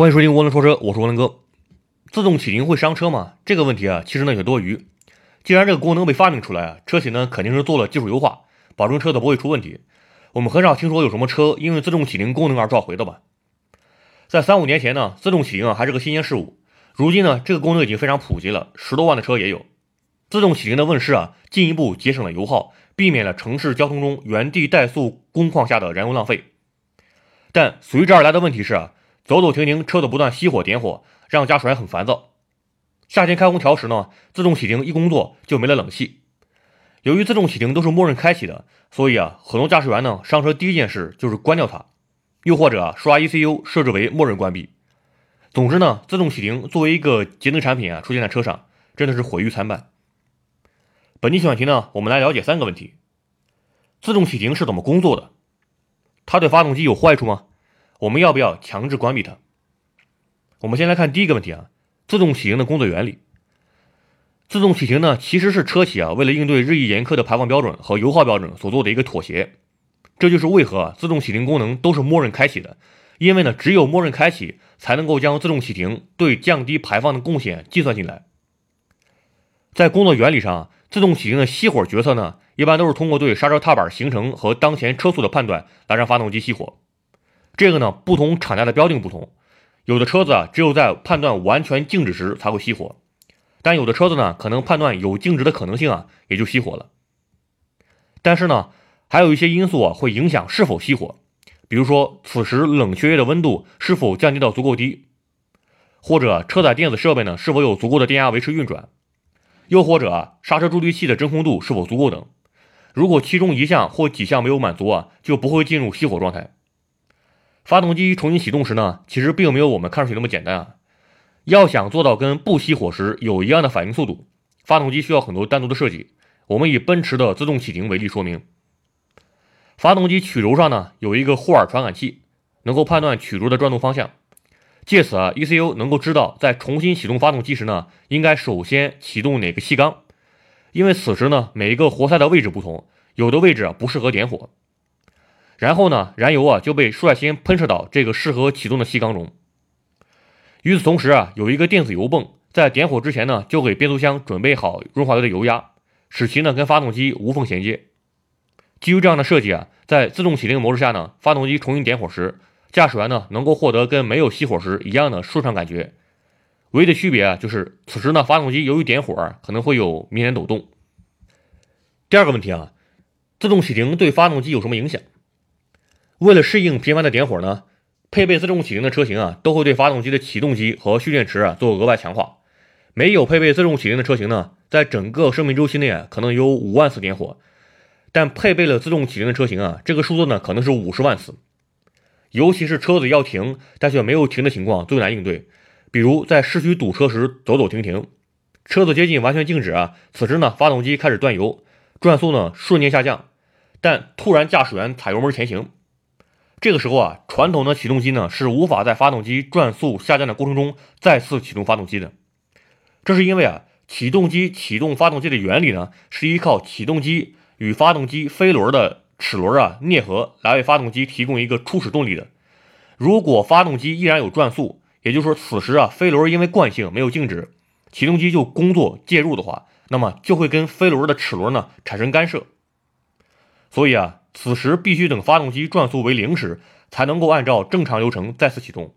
欢迎收听涡轮说车，我是涡轮哥。自动启停会伤车吗？这个问题啊，其实呢有多余。既然这个功能被发明出来啊，车企呢肯定是做了技术优化，保证车子不会出问题。我们很少听说有什么车因为自动启停功能而召回的吧？在三五年前呢，自动启停啊还是个新鲜事物。如今呢，这个功能已经非常普及了，十多万的车也有。自动启停的问世啊，进一步节省了油耗，避免了城市交通中原地怠速工况下的燃油浪费。但随之而来的问题是啊。走走停停，车子不断熄火点火，让驾驶员很烦躁。夏天开空调时呢，自动启停一工作就没了冷气。由于自动启停都是默认开启的，所以啊，很多驾驶员呢上车第一件事就是关掉它，又或者刷 ECU 设置为默认关闭。总之呢，自动启停作为一个节能产品啊，出现在车上真的是毁誉参半。本期选题呢，我们来了解三个问题：自动启停是怎么工作的？它对发动机有坏处吗？我们要不要强制关闭它？我们先来看第一个问题啊，自动启停的工作原理。自动启停呢，其实是车企啊为了应对日益严苛的排放标准和油耗标准所做的一个妥协。这就是为何自动启停功能都是默认开启的，因为呢，只有默认开启，才能够将自动启停对降低排放的贡献计算进来。在工作原理上，自动启停的熄火决策呢，一般都是通过对刹车踏板行程和当前车速的判断来让发动机熄火。这个呢，不同厂家的标定不同，有的车子啊，只有在判断完全静止时才会熄火，但有的车子呢，可能判断有静止的可能性啊，也就熄火了。但是呢，还有一些因素啊，会影响是否熄火，比如说此时冷却液的温度是否降低到足够低，或者车载电子设备呢是否有足够的电压维持运转，又或者啊，刹车助力器的真空度是否足够等。如果其中一项或几项没有满足啊，就不会进入熄火状态。发动机重新启动时呢，其实并没有我们看上去那么简单啊。要想做到跟不熄火时有一样的反应速度，发动机需要很多单独的设计。我们以奔驰的自动启停为例说明。发动机曲轴上呢有一个霍尔传感器，能够判断曲轴的转动方向，借此啊 ECU 能够知道在重新启动发动机时呢，应该首先启动哪个气缸，因为此时呢每一个活塞的位置不同，有的位置啊不适合点火。然后呢，燃油啊就被率先喷射到这个适合启动的气缸中。与此同时啊，有一个电子油泵在点火之前呢，就给变速箱准备好润滑油的油压，使其呢跟发动机无缝衔接。基于这样的设计啊，在自动启停模式下呢，发动机重新点火时，驾驶员呢能够获得跟没有熄火时一样的顺畅感觉。唯一的区别啊，就是此时呢，发动机由于点火可能会有明显抖动。第二个问题啊，自动启停对发动机有什么影响？为了适应频繁的点火呢，配备自动启停的车型啊，都会对发动机的启动机和蓄电池啊做额外强化。没有配备自动启停的车型呢，在整个生命周期内啊，可能有五万次点火，但配备了自动启停的车型啊，这个数字呢可能是五十万次。尤其是车子要停但却没有停的情况最难应对，比如在市区堵车时走走停停，车子接近完全静止啊，此时呢发动机开始断油，转速呢瞬间下降，但突然驾驶员踩油门前行。这个时候啊，传统的启动机呢是无法在发动机转速下降的过程中再次启动发动机的。这是因为啊，启动机启动发动机的原理呢是依靠启动机与发动机飞轮的齿轮啊啮合来为发动机提供一个初始动力的。如果发动机依然有转速，也就是说此时啊飞轮因为惯性没有静止，启动机就工作介入的话，那么就会跟飞轮的齿轮呢产生干涉。所以啊。此时必须等发动机转速为零时，才能够按照正常流程再次启动。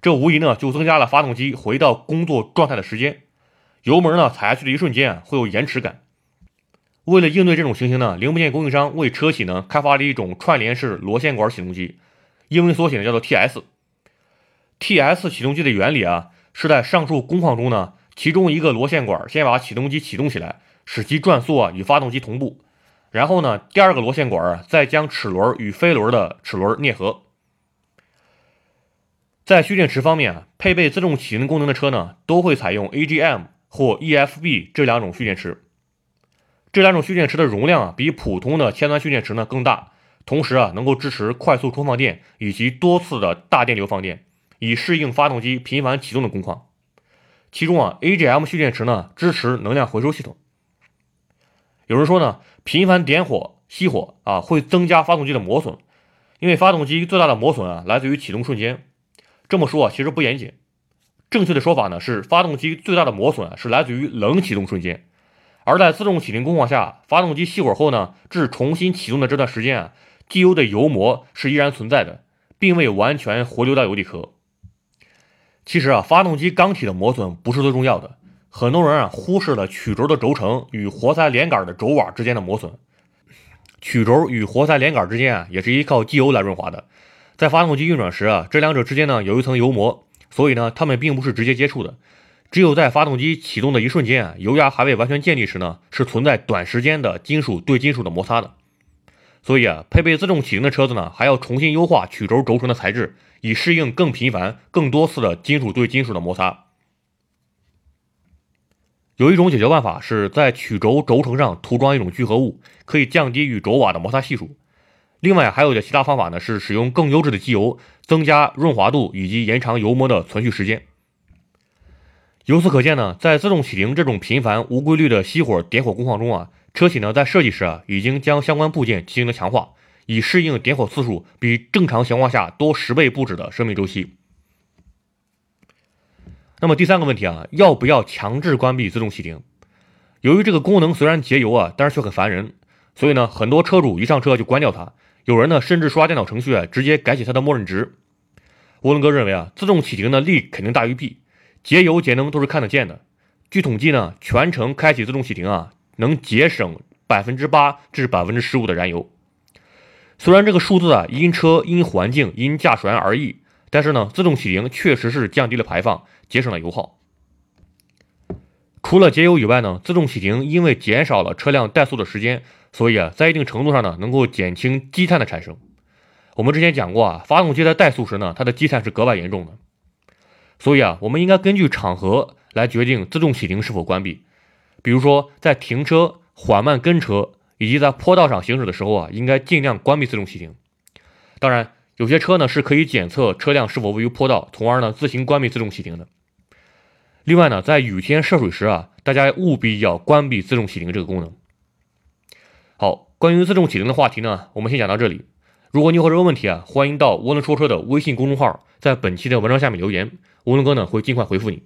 这无疑呢就增加了发动机回到工作状态的时间。油门呢踩下去的一瞬间啊会有延迟感。为了应对这种情形呢，零部件供应商为车企呢开发了一种串联式螺线管启动机，英文缩写呢叫做 TS。TS 启动机的原理啊是在上述工况中呢，其中一个螺线管先把启动机启动起来，使其转速啊与发动机同步。然后呢，第二个螺线管啊，再将齿轮与飞轮的齿轮啮合。在蓄电池方面啊，配备自动启停功能的车呢，都会采用 AGM 或 EFB 这两种蓄电池。这两种蓄电池的容量啊，比普通的铅酸蓄电池呢更大，同时啊，能够支持快速充放电以及多次的大电流放电，以适应发动机频繁启动的工况。其中啊，AGM 蓄电池呢，支持能量回收系统。有人说呢，频繁点火熄火啊，会增加发动机的磨损，因为发动机最大的磨损啊，来自于启动瞬间。这么说啊，其实不严谨。正确的说法呢是，发动机最大的磨损是来自于冷启动瞬间，而在自动启停工况下，发动机熄火后呢，至重新启动的这段时间啊，机油的油膜是依然存在的，并未完全回流到油底壳。其实啊，发动机缸体的磨损不是最重要的，很多人啊忽视了曲轴的轴承与活塞连杆的轴瓦之间的磨损。曲轴与活塞连杆之间啊，也是依靠机油来润滑的。在发动机运转时啊，这两者之间呢有一层油膜，所以呢它们并不是直接接触的。只有在发动机启动的一瞬间啊，油压还未完全建立时呢，是存在短时间的金属对金属的摩擦的。所以啊，配备自动启停的车子呢，还要重新优化曲轴轴承的材质，以适应更频繁、更多次的金属对金属的摩擦。有一种解决办法是在曲轴轴承上涂装一种聚合物，可以降低与轴瓦的摩擦系数。另外还有的其他方法呢，是使用更优质的机油，增加润滑度以及延长油膜的存续时间。由此可见呢，在自动启停这种频繁无规律的熄火点火工况中啊，车企呢在设计时啊已经将相关部件进行了强化，以适应点火次数比正常情况下多十倍不止的生命周期。那么第三个问题啊，要不要强制关闭自动启停？由于这个功能虽然节油啊，但是却很烦人，所以呢，很多车主一上车就关掉它。有人呢，甚至刷电脑程序啊，直接改写它的默认值。涡轮哥认为啊，自动启停的利肯定大于弊，节油节能都是看得见的。据统计呢，全程开启自动启停啊，能节省百分之八至百分之十五的燃油。虽然这个数字啊，因车、因环境、因驾驶员而异，但是呢，自动启停确实是降低了排放，节省了油耗。除了节油以外呢，自动启停因为减少了车辆怠速的时间。所以啊，在一定程度上呢，能够减轻积碳的产生。我们之前讲过啊，发动机在怠速时呢，它的积碳是格外严重的。所以啊，我们应该根据场合来决定自动启停是否关闭。比如说，在停车、缓慢跟车以及在坡道上行驶的时候啊，应该尽量关闭自动启停。当然，有些车呢是可以检测车辆是否位于坡道，从而呢自行关闭自动启停的。另外呢，在雨天涉水时啊，大家务必要关闭自动启停这个功能。好，关于自动启停的话题呢，我们先讲到这里。如果你有任何问题啊，欢迎到涡轮说车的微信公众号，在本期的文章下面留言，涡轮哥呢会尽快回复你。